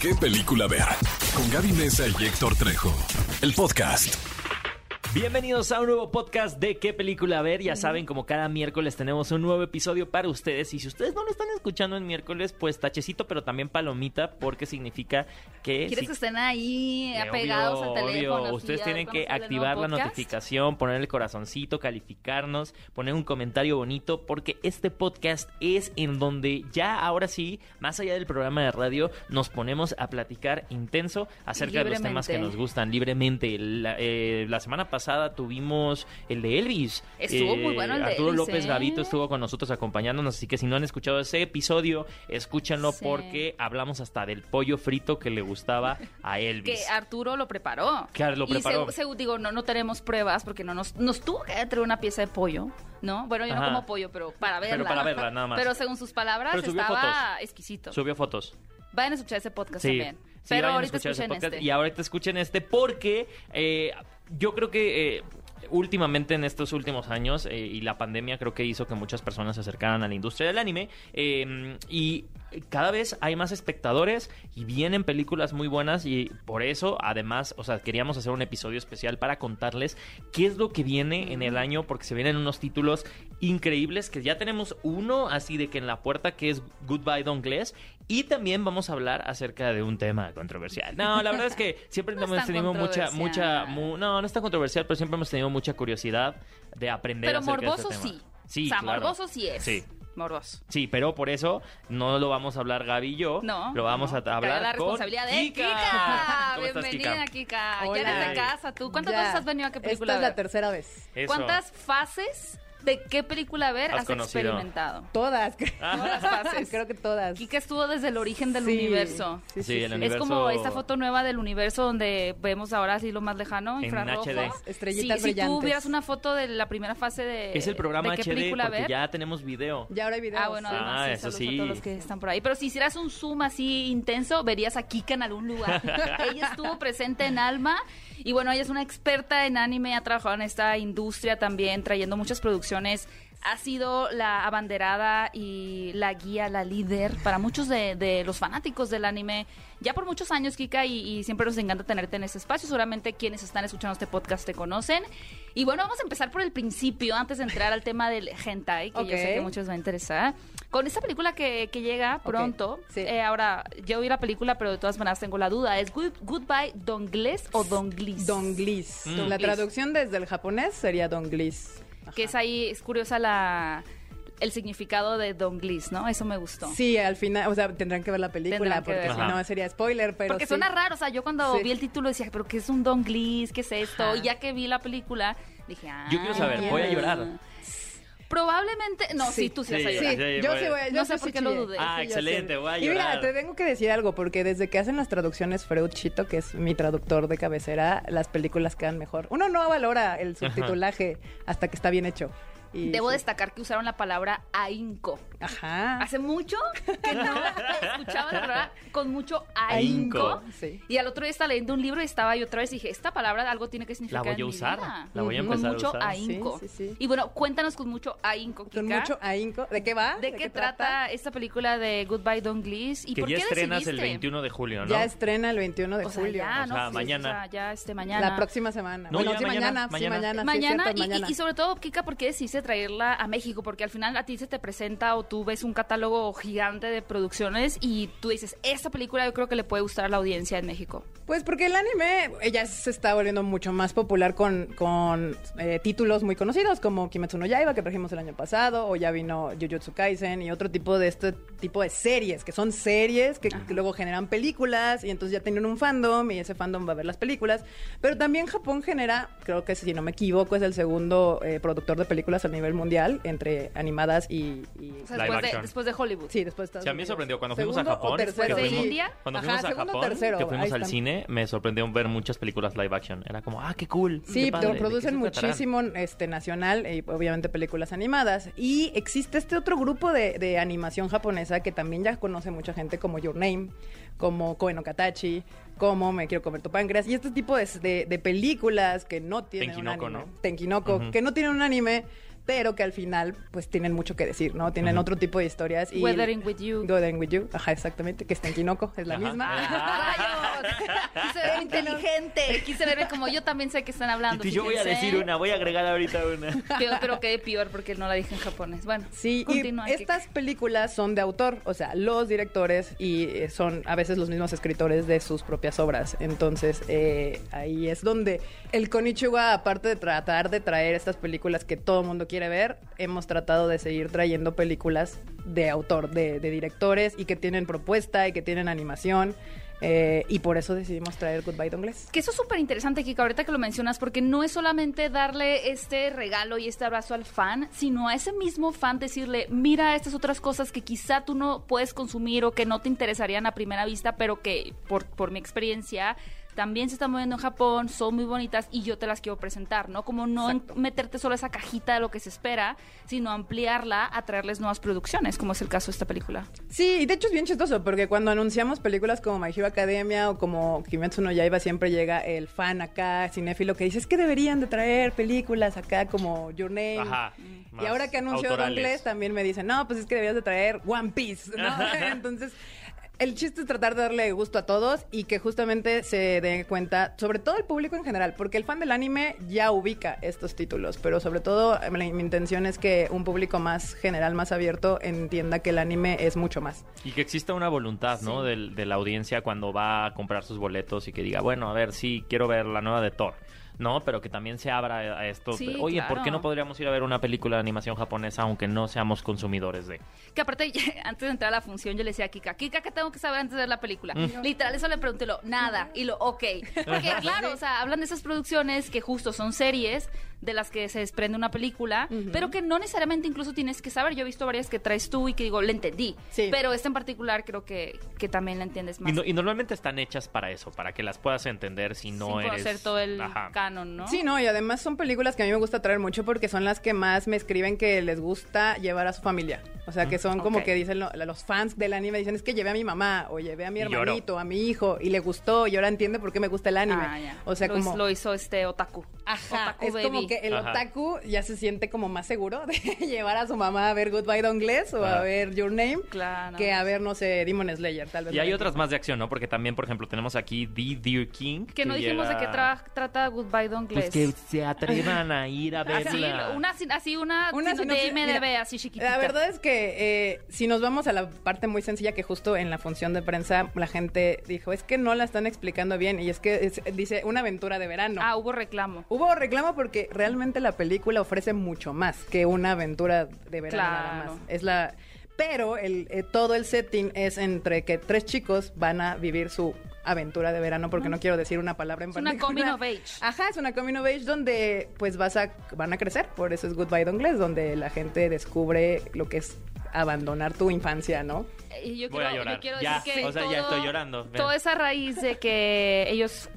qué película ver. Con Gaby Mesa y Héctor Trejo. El podcast. Bienvenidos a un nuevo podcast de qué película ver. Ya saben, como cada miércoles tenemos un nuevo episodio para ustedes. Y si ustedes no lo están escuchando en miércoles, pues tachecito, pero también palomita, porque significa que. ¿Quieres si- que estén ahí Eh, apegados obvio, al teléfono? obvio. Ustedes tienen que activar la notificación, poner el corazoncito, calificarnos, poner un comentario bonito, porque este podcast es en donde ya ahora sí, más allá del programa de radio, nos ponemos a platicar intenso acerca de los temas que nos gustan libremente. La, eh, la semana pasada tuvimos el de Elvis. Eh, Estuvo muy bueno el de Arturo Elvis, López ¿eh? Gavito estuvo con nosotros acompañándonos, así que si no han escuchado ese episodio, escúchenlo Sí. porque hablamos hasta del pollo frito que le gustaba a Que Elvis. Arturo lo preparó. Claro, lo Y preparó. segu- digo, no, no tenemos pruebas porque no nos, nos tuvo que traer una pieza de pollo, ¿no? Bueno, yo Ajá. no como pollo, pero para verla. para verla, nada más. Pero según sus palabras, Pero estaba fotos. exquisito. Subió fotos. Vayan a escuchar ese podcast Sí. también. Sí, pero ahorita escuchen este. Y ahorita escuchen este porque eh, yo creo que eh, últimamente en estos últimos años eh, y la pandemia creo que hizo que muchas personas se acercaran a la industria del anime y cada vez hay más espectadores y vienen películas muy buenas y por eso además, o sea, queríamos hacer un episodio especial para contarles qué es lo que viene en el año porque se vienen unos títulos increíbles que ya tenemos uno así de que en la puerta que es Goodbye Don Glass y también vamos a hablar acerca de un tema controversial. No, la verdad es que siempre No hemos tenido mucha mucha mu- no, no es tan controversial, pero siempre hemos tenido mucha curiosidad de aprender Pero acerca de morboso este tema. sí. Sí, o sea, claro. morboso sí es. Sí. Morboso. Sí, pero por eso no lo vamos a hablar Gaby y yo. No. Lo vamos no. a hablar la con responsabilidad de Kika. Kika. ¿Cómo estás, Bienvenida, Kika? Kika. Ya Hola. eres de casa tú. ¿Cuántas Ya. veces has venido a qué película Esta es la tercera vez. Eso. ¿Cuántas fases de qué película ver Has has, experimentado? Todas. Todas las fases. Creo que todas. Kika estuvo desde el origen del Sí, universo. Sí, Sí, sí, el universo- Es como esta foto nueva del universo donde vemos ahora así lo más lejano, En infrarrojo. HD. Estrellitas Sí, Si tú hubieras una foto de la primera fase de Es el programa de qué HD película porque ver. ya tenemos video. Ya ahora hay videos. Ah, bueno, Ah, además, sí, eso sí. a todos los que están por ahí. Pero si hicieras un zoom así intenso, verías a Kika en algún lugar. ella estuvo presente en Alma. Y bueno, ella es una experta en anime, ha trabajado en esta industria también, trayendo muchas producciones. Ha sido la abanderada y la guía, la líder para muchos de, de los fanáticos del anime. Ya por muchos años, Kika, y, y siempre nos encanta tenerte en ese espacio. Seguramente quienes están escuchando este podcast te conocen. Y bueno, vamos a empezar por el principio, antes de entrar al tema del hentai, que yo sé que muchos les va a interesar. Con esta película que, que llega pronto, sí. eh, ahora, yo vi la película, pero de todas maneras tengo la duda. ¿Es Good- Goodbye Dongles o Donglis? Donglis. Mm. La traducción desde el japonés sería Donglis. Que es ahí, es curiosa la el significado de Donglis, ¿no? Eso me gustó. Sí, al final, o sea, tendrán que ver la película porque si no sería spoiler, pero Porque sí. suena raro, o sea, yo cuando Sí. vi el título decía, pero ¿qué es un Donglis? ¿Qué es esto? Ajá. Y ya que vi la película, dije, ah. Yo quiero saber, voy a llorar. Probablemente, no, sí, Sí. tú sí vas Sí. a Sí, llorar. Sí, yo sí voy yo No sé por qué lo dudé. Ah, excelente, voy a Y mira, te tengo que decir algo, porque desde que hacen las traducciones Freud Chito, que es mi traductor de cabecera, las películas quedan mejor. Uno no valora el subtitulaje hasta que está bien hecho. Y Debo sí. destacar que usaron la palabra ahínco. Ajá. Hace mucho que no escuchaba la palabra con mucho ahínco. Sí. Y al otro día estaba leyendo un libro y estaba yo otra vez y dije, esta palabra algo tiene que significar voy a usar, vida. la voy a Con empezar a mucho usar. ahínco. Sí, sí, sí. Y bueno, cuéntanos con mucho ahínco, Con mucho ahínco. ¿De qué va? ¿De, qué, trata? esta película de Goodbye Don Gliss? ¿Y que por ya qué estrenas el decidiste? 21 de julio, ¿no? Ya estrena el 21 de O sea, julio. ya, O ¿no? sea, Sí, mañana. o sea, ya este mañana. La próxima semana. No, bueno, ya sí, mañana, mañana, mañana. sí, mañana. sí, Mañana cierto, y- mañana. Y, sobre todo, Kika, ¿por qué decidiste traerla a México? Porque al final a ti se te presenta o tú ves un catálogo gigante de producciones y tú dices, esta película yo creo que le puede gustar a la audiencia en México. Pues porque el anime eh, ya se está volviendo mucho más popular con, con eh, títulos muy conocidos como Kimetsu no Yaiba que trajimos el año pasado o ya vino Jujutsu Kaisen y otro tipo de este tipo de series que son series que, que luego generan películas y entonces ya tienen un fandom y ese fandom va a ver las películas. Pero también Japón genera, creo que si no me equivoco es el segundo eh, productor de películas a nivel mundial entre animadas y... y- O sea, Live después, de, después de Hollywood. Sí, después de Estados Sí, a mí me sorprendió cuando fuimos a Japón. que ¿De fuimos- India? Cuando Ajá, fuimos a segundo o Japón, tercero, que fuimos al están. cine, me sorprendió ver muchas películas live action. Era como, ah, qué cool. Sí, qué padre, pero ¿de producen muchísimo este, nacional y obviamente películas animadas. Y existe este otro grupo de, de animación japonesa que también ya conoce mucha gente como Your Name, como Koe no Katachi, como Me Quiero Comer Tu Páncreas. Y este tipo de, de- de películas que no tienen Tenkinoko, un anime. ¿no? Tenkinoko, Ujú. que no tienen un anime pero que al final pues tienen mucho que decir, ¿no? Tienen otro tipo de historias. Y Weathering with You. Weathering with You, ajá, exactamente, que está en Kinoko, es la Ajá. misma. Quise ver inteligente. Quise verme como yo también sé que están hablando. Y yo voy a decir una, voy a agregar ahorita una. Pero, pero quedé peor porque no la dije en japonés. Bueno, Sí, continúa, y estas películas son de autor, o sea, los directores y eh, son a veces los mismos escritores de sus propias obras. Entonces, eh, ahí es donde el Konichiwa, aparte de tratar de traer estas películas que todo el mundo quiere ver, hemos tratado de seguir trayendo películas de autor, de, de directores y que tienen propuesta y que tienen animación. Eh, y por eso decidimos traer Goodbye Dongless. Que eso es súper interesante, Kika, ahorita que lo mencionas, porque no es solamente darle este regalo y este abrazo al fan, sino a ese mismo fan decirle, mira estas otras cosas que quizá tú no puedes consumir o que no te interesarían a primera vista, pero que por, por mi experiencia también se están moviendo en Japón, son muy bonitas y yo te las quiero presentar, ¿no? Como no Exacto. meterte solo esa cajita de lo que se espera, sino ampliarla a traerles nuevas producciones, como es el caso de esta película. Sí, y de hecho es bien chistoso porque cuando anunciamos películas como My Hero Academia o como Kimetsu no Yaiba siempre llega el fan acá, cinéfilo, que dice es que deberían de traer películas acá como Your Name. Ajá. Y ahora que anunció autorales. Dongless también me dicen, no, pues es que deberías de traer One Piece, ¿no? Entonces, el chiste es tratar de darle gusto a todos y que justamente se den cuenta, sobre todo el público en general, porque el fan del anime ya ubica estos títulos, pero sobre todo eh, mi mi intención es que un público más general, más abierto, entienda que el anime es mucho más. Y que exista una voluntad, ¿no? Del- De, la audiencia cuando va a comprar sus boletos y que diga, bueno, a ver, sí, quiero ver la nueva de Thor. No, pero que también se abra a esto. Sí, Oye, ¿por qué no podríamos ir a ver una película de animación japonesa aunque no seamos consumidores de? Que aparte, antes de entrar a la función, yo le decía a Kika, Kika, ¿qué tengo que saber antes de ver la película? Literal, eso le pregunté, lo, nada, y lo, ok. Porque, claro, o sea, hablan de esas producciones que justo son series de las que se desprende una película, pero que no necesariamente incluso tienes que saber. Yo he visto varias que traes tú y que digo, le entendí. Sí. Pero esta en particular creo que, que también la entiendes más. Y, no- y normalmente están hechas para eso, para que las puedas entender si no sin eres... conocer todo el Ajá. canon, ¿no? Sí, no, y además son películas que a mí me gusta traer mucho porque son las que más me escriben que les gusta llevar a su familia. O sea, que son como que dicen lo- los fans del anime, dicen, es que llevé a mi mamá o llevé a mi hermanito, a mi hijo, y le gustó, y ahora entiende por qué me gusta el anime. Ah. O sea, lo, como... lo hizo este otaku. Ajá, Otaku es baby. como que el Ajá. otaku ya se siente como más seguro de llevar a su mamá a ver Goodbye Dongless o Ajá. a ver Your Name Claro. que a ver, no sé, Demon Slayer, tal vez. Y hay otras más de acción, ¿no? Porque también, por ejemplo, tenemos aquí The Deer King. Que no dijimos de qué tra- trata Goodbye Dongless. Pues que se atrevan a ir a Así, verla. una, sin- así una, Una sino de mira, así chiquitita. La verdad es que eh, si nos vamos a la parte muy sencilla que justo en la función de prensa la gente dijo, es que no la están explicando bien y es que es- dice una aventura de verano. Ah, hubo reclamo. Hubo reclamo porque realmente la película ofrece mucho más que una aventura de verano nada Claro. más. Es la pero el, eh, todo el setting es entre que tres chicos van a vivir su aventura de verano porque no quiero decir una palabra en Es una coming of age. Ajá, es una coming of age donde pues vas a van a crecer, por eso es Goodbye Dongless, donde la gente descubre lo que es abandonar tu infancia, ¿no? Y yo Voy quiero, a llorar. yo quiero Ya, decir que o sea, ya estoy llorando. Ven. Toda esa raíz de que ellos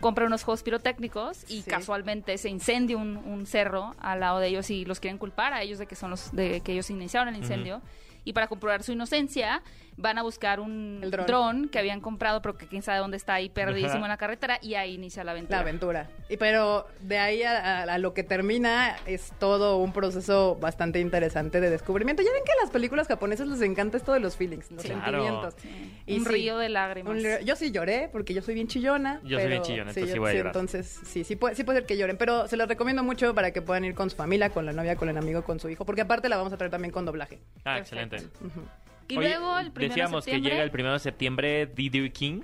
compran unos juegos pirotécnicos y Sí. casualmente se incendia un, un cerro al lado de ellos y los quieren culpar a ellos de que son los de que ellos iniciaron el incendio. Y para comprobar su inocencia, van a buscar un El dron. dron que habían comprado, pero que quién sabe dónde está ahí perdidísimo Ajá. en la carretera, y ahí inicia la aventura. La aventura. Y pero de ahí a, a- a lo que termina es todo un proceso bastante interesante de descubrimiento. Ya ven que a las películas japonesas les encanta esto de los feelings, los Sí. Claro. sentimientos. Sí. Y un sí, río de lágrimas. un río- yo sí lloré porque yo soy bien chillona. Yo soy bien chillona, entonces sí yo- voy a llorar. Entonces sí, sí puede, sí puede ser que lloren, pero se los recomiendo mucho para que puedan ir con su familia, con la novia, con el amigo, con su hijo, porque aparte la vamos a traer también con doblaje. Ah, Perfecto. excelente. Y Oye, luego el primero de Decíamos que llega el primero de septiembre The Deer King.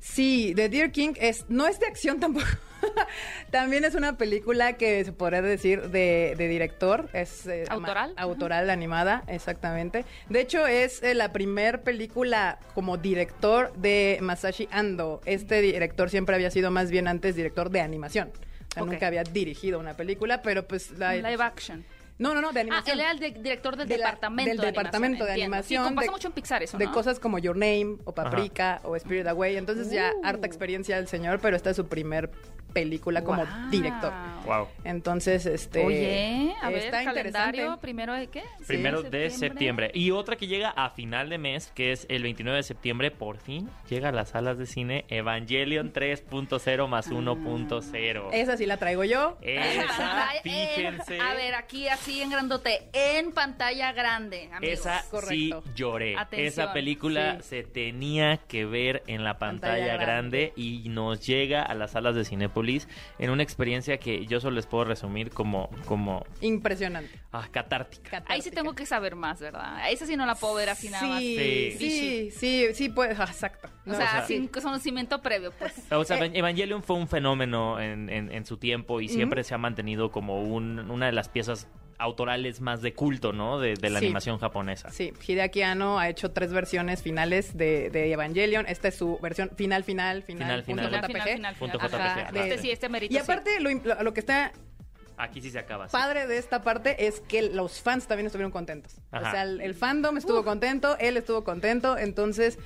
Sí, The Deer King es, no es de acción tampoco. También es una película que se podría decir de, de director. Es, eh, ¿Autoral? ama- Autoral, animada, exactamente. De hecho, es eh, la primer película como director de Masashi Ando. Este director siempre había sido más bien antes director de animación. O sea, Ok. nunca había dirigido una película, pero pues... La, live action. No, no, no, de Ah, animación. él era el de- director del De la- departamento del de departamento de entiendo. animación. Sí, pasa de- mucho en Pixar eso, De ¿no? cosas como Your Name, o Paprika, o Spirit Away. Entonces ya Uh. harta experiencia del señor, pero esta es su primer película como Wow. director. Wow. Entonces, este. Oye, a ver, está calendario, interesante. primero de qué? Primero de septiembre. Y otra que llega a final de mes, que es el 29 de septiembre, por fin llega a las salas de cine Evangelion 3.0 más 1.0. Esa sí la traigo yo. Esa, fíjense. a ver, aquí así en grandote, en pantalla grande, amigos. Esa sí correcto. lloré. Atención. Esa película Sí. se tenía que ver en la pantalla, Pantalla grande. y nos llega a las salas de Cinépolis en una experiencia que yo solo les puedo resumir como, como Impresionante. ah, catártica. Ahí sí tengo que saber más, ¿verdad? Esa sí no la puedo ver así nada más. Sí, Sí. sí, sí, pues, ah, exacto. O No, sea, o sea, sin conocimiento previo, pues. O sea, Evangelion fue un fenómeno en, en- en su tiempo y siempre se ha mantenido como un- una de las piezas autorales más de culto, ¿no? De, de la Sí. animación japonesa. Sí, Hideaki Anno ha hecho tres versiones finales de, de Evangelion. Esta es su versión final, final, final, Final, punto final. Final, JPG. final, Punto. JPG, Ajá. Este sí, este merito Y aparte, lo, im- lo- lo que está Aquí sí se acaba. sí. padre de esta parte es que los fans también estuvieron contentos. Ajá. O sea, el, el fandom estuvo contento, él estuvo contento, entonces...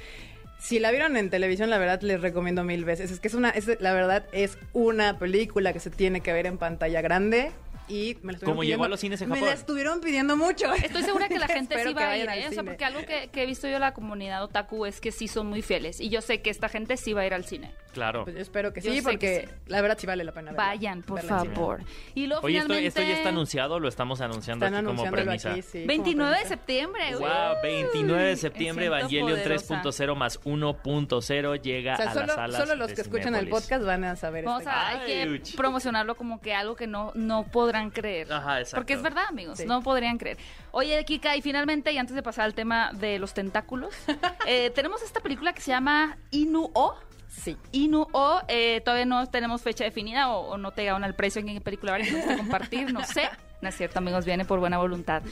Si la vieron en televisión, la verdad les recomiendo mil veces. Es que es una, es- la verdad es una película que se tiene que ver en pantalla grande y me la estuvieron Como llegó pidiendo- a los cines en Me la estuvieron pidiendo mucho. Estoy segura que la gente sí va a ir, ¿eh? O sea, porque algo que, que he visto yo en la comunidad otaku es que sí son muy fieles. Y yo sé que esta gente sí va a ir al cine. Claro. Pues yo espero que Yo sí, sé porque que sí. la verdad sí vale la pena verla. Vayan, por verla favor. Y luego Oye, esto, finalmente... esto ya está anunciado, lo estamos anunciando Están aquí como premisa. aquí, sí. como 29 de premisa. septiembre. Wow, uy. 29 de septiembre, Evangelion poderosa. 3.0 más 1.0 llega O sea, a solo, las salas solo los de que escuchan el podcast van a saber Vamos esta a hay Ay, que promocionarlo como que algo que no, no podrán creer. Ajá, exacto. Porque es verdad, amigos, Sí. no podrían creer. Oye, Kika, y finalmente, y antes de pasar al tema de los tentáculos, eh, tenemos esta película que se llama Inu-O. Sí. Inu-O, eh, todavía no tenemos fecha definida o, o no te llegaron al precio en qué película van a compartir, no sé. No es cierto, amigos, viene por buena voluntad.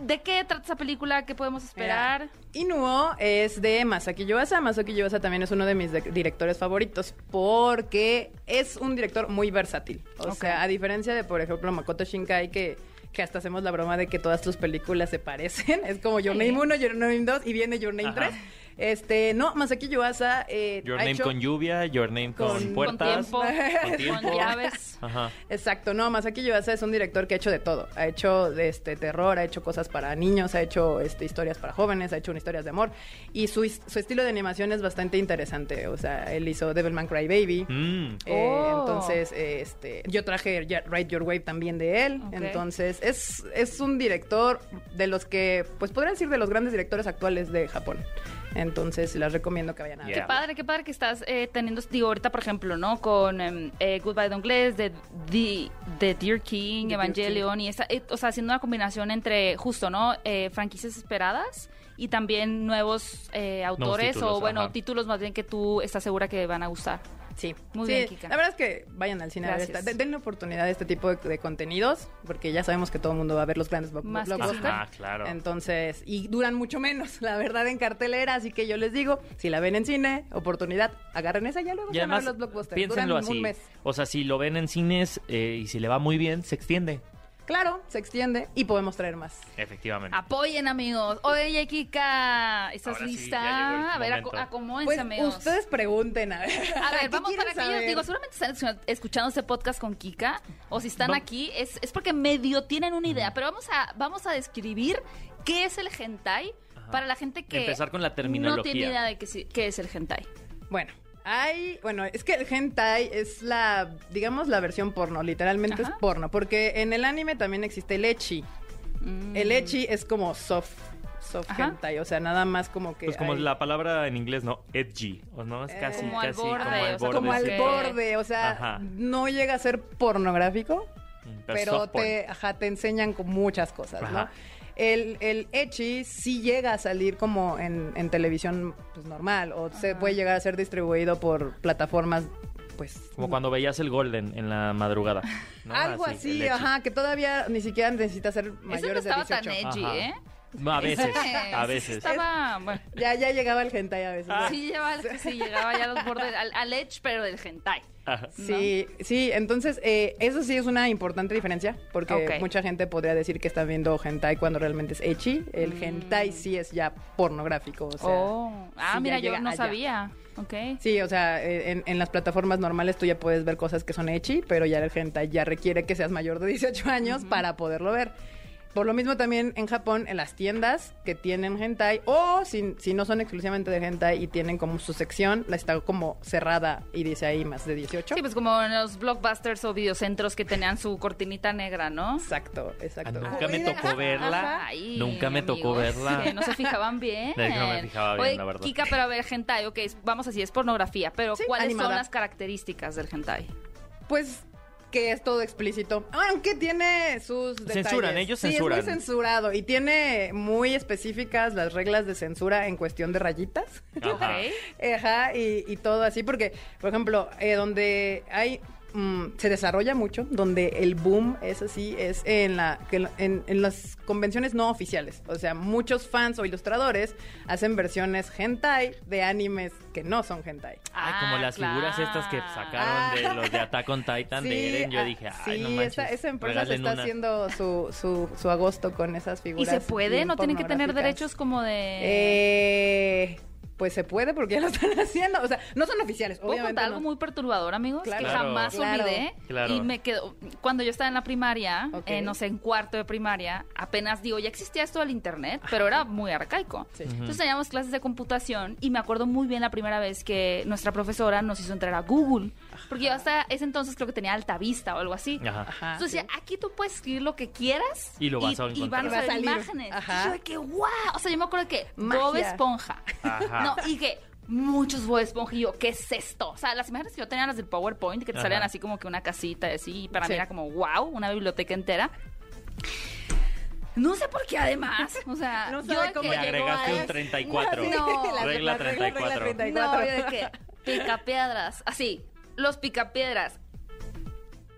¿De qué trata esa película? ¿Qué podemos esperar? Inuo es de Masaki Yuasa. Masaki Yuasa también es uno de mis de- directores favoritos porque es un director muy versátil. O sea, a diferencia de, por ejemplo, Makoto Shinkai, que, que hasta hacemos la broma de que todas tus películas se parecen. Es como Your. Name 1, Your Name 2 y viene Your Name Ajá. 3. Este, no, Masaki Yuasa eh, Your ha Name hecho- con lluvia, Your Name con, Con- puertas. con tiempo, con tiempo. con llaves. Ajá. Exacto, no, Masaki Yuasa es un director que ha hecho de todo. Ha hecho este terror, ha hecho cosas para niños, ha hecho este, historias para jóvenes, ha hecho historias de amor. Y su, su estilo de animación es bastante interesante. O sea, él hizo Devilman Cry Baby. Mm. Eh, Oh. Entonces, eh, este, yo traje Ride Your Wave también de él. Entonces, es, es un director de los que, pues podrían decir de los grandes directores actuales de Japón. Entonces, les recomiendo que vayan a Yeah. Qué padre, qué padre que estás eh, teniendo, digo, ahorita, por ejemplo, ¿no? Con em, eh, Goodbye Don Glass, de, The, The Dear King, The Dear Evangelion, y esa, eh, o sea, haciendo una combinación entre, justo, ¿no? Eh, franquicias esperadas y también nuevos eh, autores, títulos, o bueno, ajá. títulos más bien que tú estás segura que van a gustar. Sí, Muy Sí, bien, Kika. La verdad es que vayan al cine a ver Gracias. esta. Den- Denle oportunidad a este tipo de, de contenidos, porque ya sabemos que todo el mundo va a ver los grandes Más blockbusters. Ajá, claro. Entonces, y duran mucho menos, la verdad, en cartelera. Así que yo les digo, si la ven en cine, oportunidad, agarren esa ya luego Y se van a ver además, los blockbusters. piénsenlo duran así. un mes. O sea, si lo ven en cines eh, y si le va muy bien, se extiende. Claro, se extiende y podemos traer más. Efectivamente. Apoyen, amigos. Oye, Kika, ¿estás Ahora lista? a ver, aco- acomódense, Pues amigos. ustedes pregunten, a ver. A ver, ¿qué vamos para aquellos, saber? digo, seguramente están escu- escuchando este podcast con Kika, o si están Va- aquí, es, es porque medio tienen una idea, pero vamos a, vamos a describir qué es el hentai para la gente que Empezar con la no terminología. tiene idea de qué, qué es el hentai. Bueno, hay, bueno, es que el hentai es la, digamos, la versión porno, literalmente Ajá. es porno, porque en el anime también existe el ecchi. Mm. El ecchi es como soft, soft Ajá. hentai, o sea, nada más como que Pues como hay- la palabra en inglés, ¿no? Edgy. ¿O no? Es Eh, casi, Como al casi borde, como al borde. como al sí. que- borde, o sea, Ajá. no llega a ser pornográfico, Mm, pero porn. te, ajá, te enseñan con muchas cosas, ¿no? El, el ecchi sí llega a salir como en, en televisión pues, normal, o se puede llegar a ser distribuido por plataformas, pues... Como cuando veías el Golden en la madrugada. ¿no? Algo así, ajá, que todavía ni siquiera necesita ser Eso no mayores de estaba 18. tan edgy, Ajá. ¿eh? A veces, a veces. Estaba, bueno, Ya, ya llegaba el hentai a veces. Ah. sí, llegaba, sí, llegaba ya a los bordes, al, al edge, pero del hentai. Ajá. Sí, sí, entonces eh, eso sí es una importante diferencia porque mucha gente podría decir que está viendo hentai cuando realmente es ecchi. El hentai sí es ya pornográfico, o sea, Mm. oh, ah, sí, mira, yo no allá. sabía. Ok. Sí, o sea, eh, en, en las plataformas normales tú ya puedes ver cosas que son ecchi, pero ya el hentai ya requiere que seas mayor de 18 años para poderlo ver. Por lo mismo también en Japón, en las tiendas que tienen hentai, o si, si no son exclusivamente de hentai y tienen como su sección, la está como cerrada y dice ahí más de 18. Sí, pues como en los blockbusters o videocentros que tenían su cortinita negra, ¿no? Exacto, Ah, exacto. Nunca me tocó verla. Ay, Nunca me tocó verla. que no se fijaban bien. No me fijaba bien, Oye, la verdad. Kika, pero a ver, hentai, ok, vamos así, es pornografía, pero Sí, ¿cuáles animada. son las características del hentai? Pues que es todo explícito. Aunque tiene sus detalles. Censuran, ellos sí, censuran. es muy censurado y tiene muy específicas las reglas de censura en cuestión de rayitas. Ajá. Ajá, y, y todo así, porque, por ejemplo, eh, donde hay. Mm, se desarrolla mucho, donde el boom es así, es en, la, en, en las convenciones no oficiales. O sea, muchos fans o ilustradores hacen versiones hentai de animes que no son hentai. Ay, como Ah, las figuras estas que sacaron de los de Attack on Titan de Eren, yo ah, dije, ay, sí, no manches. esa, esa empresa se está una. haciendo su, su, su agosto con esas ¿Y figuras. se puede? ¿No tienen que tener derechos como de...? Eh, pues se puede porque ya lo están haciendo. O sea, no son oficiales, ¿Puedo obviamente. contar algo no. muy perturbador, amigos? Claro. Que Claro. jamás Claro. olvidé. Claro. Y me quedó... Cuando yo estaba en la primaria, Ok. eh, no sé, en cuarto de primaria, apenas digo, ya existía esto del internet, pero era muy arcaico. Sí. Entonces teníamos clases de computación y me acuerdo muy bien la primera vez que nuestra profesora nos hizo entrar a Google. Porque yo hasta ese entonces creo que tenía alta vista o algo así. Ajá. Ajá, Entonces sí. decía, aquí tú puedes escribir lo que quieras Y lo vas a y van a salir imágenes. Ajá. Y yo de que, wow. O sea, yo me acuerdo que Magia. Bob Esponja. Ajá. No, y que muchos Bob Esponja. Y yo, ¿qué es esto? O sea, las imágenes que yo tenía, las del PowerPoint, que te Ajá. salían así como que una casita y así. Y para Sí. mí era como, wow, una biblioteca entera. No sé por qué además. O sea, No yo de cómo que agregaste a un eso. 34. No. La- Regla la 34. 34. No, yo de que picapiedras. Así, los picapiedras.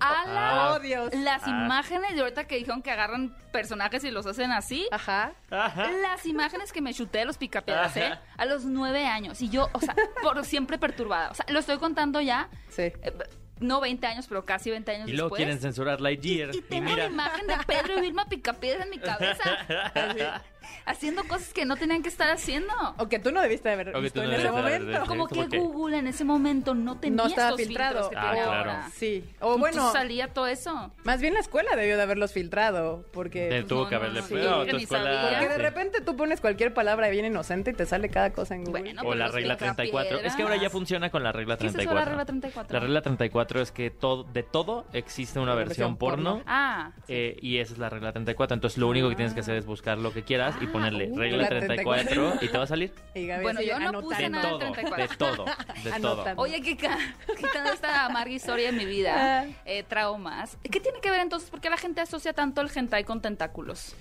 A la- Ah. Oh, Dios. Las Ah. imágenes de ahorita que dijeron que agarran personajes y los hacen así. Ajá. Ajá. Las imágenes que me chuté de los picapiedras, ¿eh? A los nueve años. Y yo, o sea, por siempre perturbada. O sea, lo estoy contando ya. Sí. eh, no 20 años, pero casi 20 años Y luego después. quieren censurar Lightyear. Y Y, tengo mira. la imagen de Pedro y Vilma Picapiedra en mi cabeza. haciendo cosas que no tenían que estar haciendo. O que tú no debiste haber O visto en ese momento. Como que Google en ese momento no tenía No estaba estos filtrado. filtros que Ah, tiene claro. ahora. Sí. O Entonces bueno, salía todo eso. más bien la escuela debió de haberlos filtrado. Porque, pues, tuvo no, que haberle sí, porque de repente tú pones cualquier palabra bien inocente y te sale cada cosa en Google. Bueno, O la regla 34. Es que ahora ya funciona con la regla ¿Qué es eso, 34. la regla 34? La regla 34 es que todo, de todo existe una Una versión, versión porno. porno. Ah, eh, y esa es la regla 34. Entonces lo único que tienes que hacer es buscar lo que quieras y Ah, ponerle uh, regla la 34 y te va a salir. Y Gaby Bueno, yo no puse De nada todo, 34. de todo, de todo. Oye, Kika, quitando esta amarga historia de mi Ah. vida, eh, traumas, ¿qué tiene que ver entonces? ¿Por qué la gente asocia tanto el hentai con tentáculos?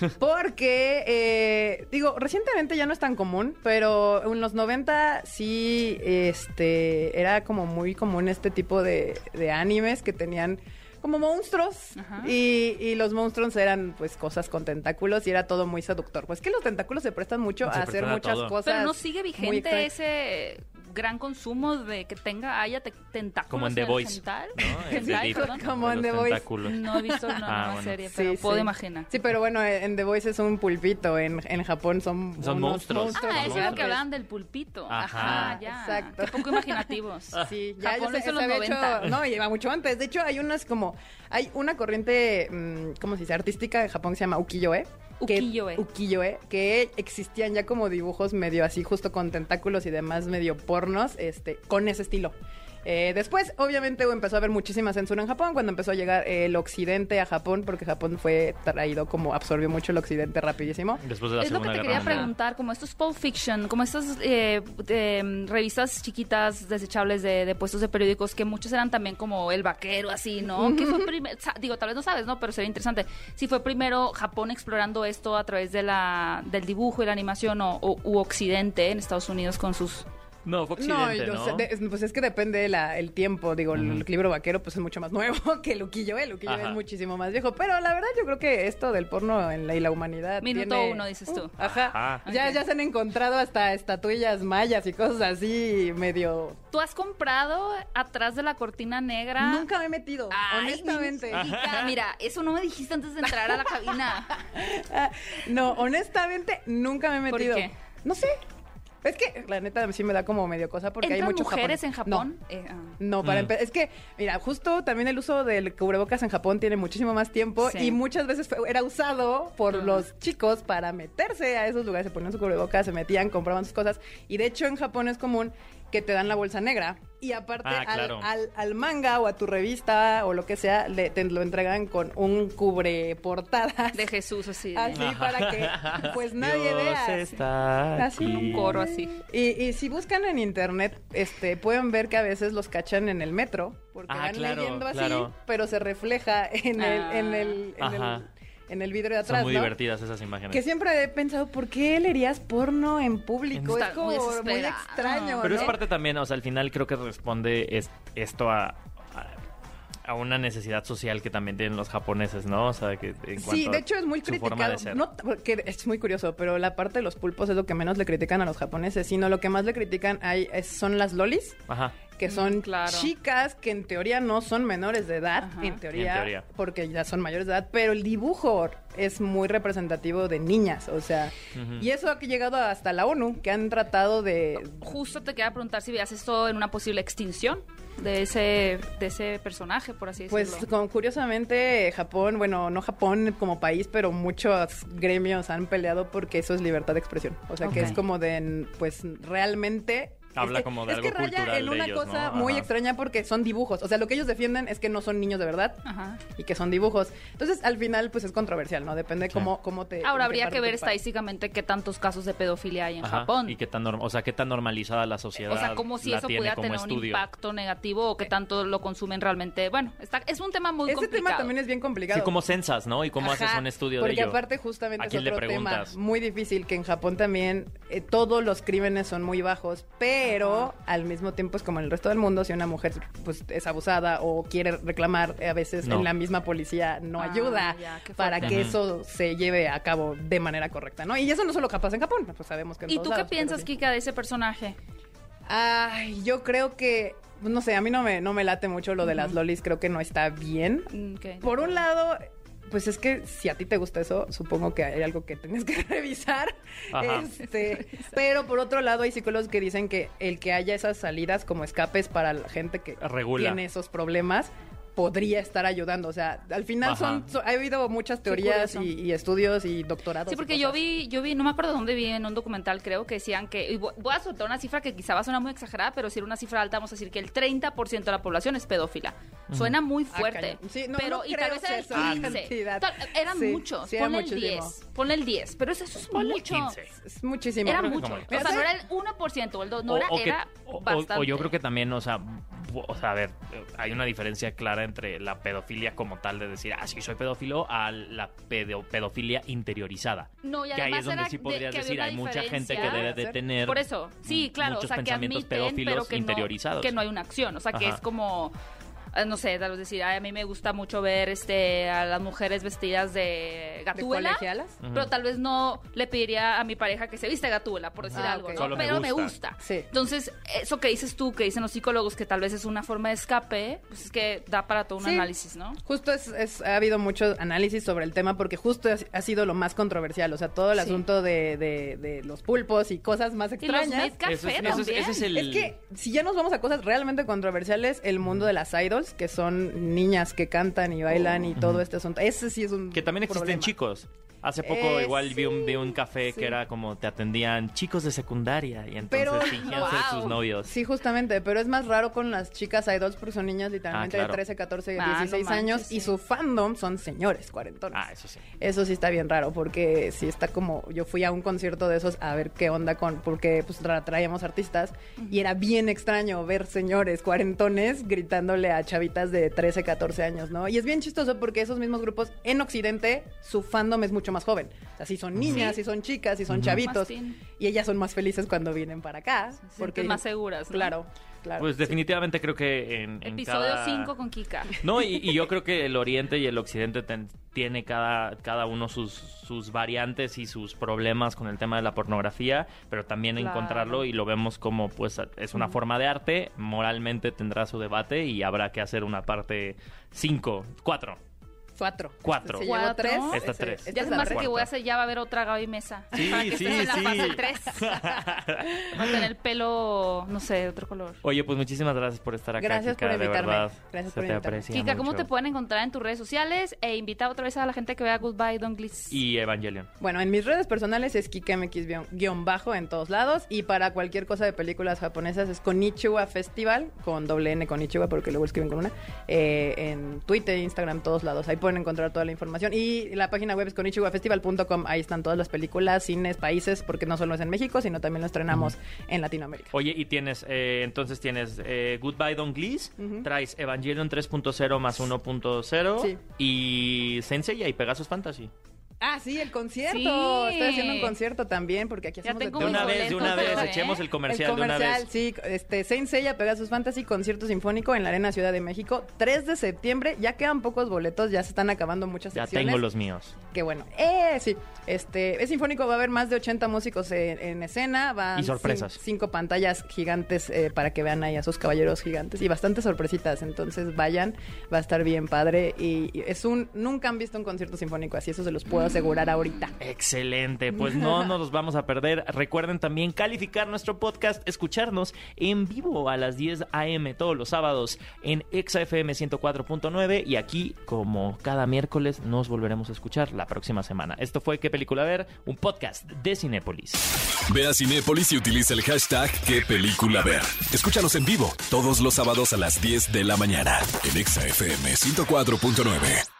Porque, eh, digo, recientemente ya no es tan común, pero en los 90 sí este, era como muy común este tipo de, de animes que tenían como monstruos y, y los monstruos eran pues cosas con tentáculos y era todo muy seductor. Pues que los tentáculos se prestan mucho Se a hacer muchas todo. cosas. Pero no sigue vigente ese gran consumo de que tenga, haya te- tentáculos Como en The Voice? ¿no? Como en The Voice. No he visto una Ah, nueva bueno. serie, Sí, pero sí. puedo imaginar. Sí, pero bueno, en The Voice es un pulpito. En, en Japón son, Son unos monstruos. Ah, Son eso es lo que monstruos. hablaban del pulpito. Ajá. Ajá, ya. Exacto. Qué poco imaginativos. Sí, ya, Japón ya lo se, hizo los había 90. hecho, no, lleva mucho antes. De hecho, hay unas como, hay una corriente, mm, ¿cómo se dice? Artística de Japón que se llama ukiyo-e. Ukiyo-e. Ukiyo-e, que existían ya como dibujos medio así, justo con tentáculos y demás, medio pornos, este, con ese estilo. Eh, después, obviamente, empezó a haber muchísima censura en Japón cuando empezó a llegar el occidente a Japón, porque Japón fue traído como absorbió mucho el occidente rapidísimo. Después de la Es lo que te quería Mundial. preguntar, como estos Pulp Fiction, como estas eh, eh, revistas chiquitas desechables de, de puestos de periódicos, que muchos eran también como el vaquero, así, ¿no? Que fue primero, digo, tal vez no sabes, ¿no? Pero sería interesante. Si fue primero Japón explorando esto a través de la, del dibujo y la animación o, o- u Occidente en Estados Unidos con sus No, fue No, Occidente, yo ¿no? sé, de- pues es que depende de la- el tiempo. Digo, el libro vaquero pues es mucho más nuevo que Luquillo, ¿eh? Luquillo Ajá. es muchísimo más viejo. Pero la verdad yo creo que esto del porno en la, y la humanidad Minuto tiene- uno, dices tú. Uh, ajá. Ajá. Ya, ya se han encontrado hasta estatuillas mayas y cosas así medio... ¿Tú has comprado atrás de la cortina negra? Nunca me he metido, Ay, honestamente. chica, mira, eso no me dijiste antes de entrar a la cabina. Ah, no, honestamente nunca me he ¿Por metido. qué? No sé. Es que la neta sí me da como medio cosa porque hay ¿Entran muchos mujeres en japoneses. Japón? No. Eh, ah. No, para Mm. empezar, es que, mira, justo también el uso del cubrebocas en Japón tiene muchísimo más tiempo Sí. y muchas veces fue- era usado por Ajá. los chicos para meterse a esos lugares, se ponían su cubrebocas, se metían, compraban sus cosas y de hecho en Japón es común que te dan la bolsa negra y aparte Ah, al, claro. al- al manga o a tu revista o lo que sea, le, te lo entregan con un cubre portadas. De Jesús, así. de- Así para que pues nadie Dios vea. está Así. aquí. Un coro así. Y, y si buscan en internet, este, pueden ver que a veces los cachan en el metro, porque Ah, van claro, leyendo así, claro. pero se refleja en el, Ah. en el, en el, en el vidrio de Son atrás, muy ¿no? divertidas esas imágenes. Que siempre he pensado, ¿por qué leerías porno en público? Está es como muy muy, extraño, Pero es ¿no? parte también, o sea, al final creo que responde es- esto a, a, a una necesidad social que también tienen los japoneses, ¿no? O sea, que en Sí, cuanto de a hecho es muy criticado. No, porque es muy curioso, pero la parte de los pulpos es lo que menos le critican a los japoneses, sino lo que más le critican hay, es- son las lolis. Ajá. Que son Mm, claro. chicas que en teoría no son menores de edad, en teoría, En teoría. porque ya son mayores de edad, pero el dibujo es muy representativo de niñas, o sea, y eso ha llegado hasta la ONU, que han tratado de... Justo te quería preguntar si veías esto en una posible extinción de ese, de ese personaje, por así Pues decirlo. con, curiosamente Japón, bueno, no Japón como país, pero muchos gremios han peleado porque eso es libertad de expresión. O sea, que es como de, pues realmente... Habla como de es algo que raya cultural en de una ellos, cosa ¿no? muy Ajá. extraña porque son dibujos. O sea, lo que ellos defienden es que no son niños de verdad. Ajá. y que son dibujos. Entonces, al final, pues es controversial, ¿no? Depende cómo, cómo te... Ahora habría que ver estadísticamente qué tantos casos de pedofilia hay en Ajá. Japón. Y qué tan, o sea, qué tan normalizada la sociedad O sea, como si la eso pudiera tener un estudio. impacto negativo o qué tanto lo consumen realmente. Bueno, está, es un tema muy Ese complicado. tema también es bien complicado. Sí, como censas, ¿no? Y cómo haces un estudio porque de ello. aparte justamente ¿A es quién le otro tema preguntas? muy difícil que en Japón también eh, todos los crímenes son muy bajos, pero al mismo tiempo es como en el resto del mundo si una mujer pues es abusada o quiere reclamar eh, a veces No. en la misma policía no Ah, ayuda ya, para que eso se lleve a cabo de manera correcta, ¿no? Y eso no solo pasa en Japón, pues sabemos que en ¿Y todos tú qué lados, pero piensas, sí. Kika, de ese personaje? Ay, yo creo que no sé, a mí no me no me late mucho lo de las lolis, creo que no está bien. Mm. Por un lado, pues es que si a ti te gusta eso, supongo que hay algo que tienes que revisar. Ajá. Este, pero por otro lado, hay psicólogos que dicen que el que haya esas salidas como escapes para la gente que Regula. tiene esos problemas podría estar ayudando. O sea, al final son, son- ha habido muchas teorías y, estudios y doctorados. Sí, y porque yo vi, yo vi, no me acuerdo dónde vi en un documental, creo que decían que, y voy a soltar una cifra que quizá va a sonar muy exagerada, pero si era una cifra alta, vamos a decir que el 30% de la población es pedófila. Suena muy Ah, fuerte. Sí, no, pero no y tal creo vez era el sea 15. cantidad. Tal- Eran Sí, muchos. sí, era ponle el muchísimo. 10. Ponle el 10. Pero eso, eso es Ponle mucho. 15. Es muchísimo. Era mucho. O sea, 15. no era el 1% o el 2%, no O- era, o que- era o- o- bastante. o yo creo que también, o sea, o sea, a ver, hay una diferencia clara entre la pedofilia como tal de decir, ah, sí, soy pedófilo, a la pedo- pedofilia interiorizada. No, y que ahí es donde sí podrías que decir, hay mucha gente que debe de tener Por eso, sí, claro, muchos o sea, que pensamientos admiten, pedófilos pero que interiorizados. No, que no hay una acción, o sea, que Ajá. es como no sé, tal vez decir, "Ay, a mí me gusta mucho ver este a las mujeres vestidas de ¿De gatúbela, colegialas? pero tal vez no le pediría a mi pareja que se viste gatúbela, por decir Ah, algo, pero me gusta. gusta. Sí. Entonces, eso que dices tú, que dicen los psicólogos, que tal vez es una forma de escape, pues es que da para todo un Sí. análisis, ¿no? Justo es, es- ha habido mucho análisis sobre el tema porque justo es- ha sido lo más controversial. O sea, todo el Sí. asunto de, de- de los pulpos y cosas más Y los extrañas. Made Café Eso es- eso es- también. ese es el- Es que si ya nos vamos a cosas realmente controversiales, el mundo de las idols, que son niñas que cantan y bailan y todo este asunto, ese sí es un Que también existen problema. chicos. Hace poco Eh, igual vi, un, sí, vi un café sí. que era como te atendían chicos de secundaria y entonces Pero- fingían ser Wow. sus novios. Sí, justamente, pero es más raro con las chicas idols porque son niñas literalmente Ah, claro. de 13, 14, Ah, no 16 manches, años sí. y su fandom son señores cuarentones. Ah, eso sí. Eso sí está bien raro porque sí está como yo fui a un concierto de esos a ver qué onda con porque pues tra- traíamos artistas y era bien extraño ver señores cuarentones gritándole a chavitas de 13, 14 años, ¿no? Y es bien chistoso porque esos mismos grupos en occidente su fandom es mucho más joven. O sea, si son niñas, Sí. si son chicas, si son chavitos. Más. Y ellas son más felices cuando vienen para acá. sienten más seguras, ¿no? Claro, claro. Pues definitivamente creo que en, en Episodio cada- 5 con Kika. No, y, y yo creo que el oriente y el occidente ten- tiene cada, cada uno sus, sus variantes y sus problemas con el tema de la pornografía, pero también Claro. encontrarlo y lo vemos como pues es una forma de arte, moralmente tendrá su debate y habrá que hacer una parte 5, 4. Cuatro. Cuatro. Llegó Cuatro. tres. Esta tres. Ya es se la me hace red. que voy a hacer, ya va a haber otra Gaby Mesa. Sí, para que sí, estés en la sí. fase 3. Va a tener el pelo, no sé, de otro color. Oye, pues muchísimas gracias por estar acá, Gracias Kika, por de invitarme. verdad. Gracias Se por te invitarme. aprecia Kika, ¿cómo mucho. te pueden encontrar en tus redes sociales? E invita otra vez a la gente que vea Goodbye Don't Glitz. Y Evangelion. Bueno, en mis redes personales es KikaMX-bajo en todos lados. Y para cualquier cosa de películas japonesas es Konichiwa Festival, con doble N Konichiwa, porque luego escriben con una. eh, en Twitter, Instagram, todos lados. Ahí pueden encontrar toda la información. Y la página web es konichiwafestival.com. Ahí están todas las películas, cines, países, porque no solo es en México, sino también lo estrenamos en Latinoamérica. Oye, y tienes, eh, entonces tienes eh, Goodbye Don Glees, Ujú. traes Evangelion 3.0 más 1.0 Sí. y Sensei y Pegasus Fantasy. Ah, sí, el concierto. Sí. Estoy haciendo un concierto también, porque aquí Ya hacemos tengo De una vez, de una vez, ¿eh? echemos el comercial, el comercial, de una vez. sí, este, Saint Seiya Pegasus Fantasy, concierto sinfónico en la Arena Ciudad de México, 3 de septiembre, ya quedan pocos boletos, ya se están acabando muchas Ya secciones. tengo los míos. Qué bueno. Eh, sí. Este, es sinfónico, va a haber más de 80 músicos en, en escena, van Y sorpresas. cin- cinco pantallas gigantes eh, para que vean ahí a sus caballeros gigantes y bastantes sorpresitas, entonces vayan, va a estar bien padre y, y es un nunca han visto un concierto sinfónico así, eso se los puedo asegurar ahorita. Excelente, pues no nos los vamos a perder. Recuerden también calificar nuestro podcast, escucharnos en vivo a las 10 a.m. todos los sábados en ExaFM 104.9 y aquí, como cada miércoles, nos volveremos a escuchar la próxima semana. Esto fue ¿Qué película ver? Un podcast de Cinépolis. Ve a Cinépolis y utiliza el hashtag qué película ver. Escúchanos en vivo todos los sábados a las 10 de la mañana en Exa FM 104.9.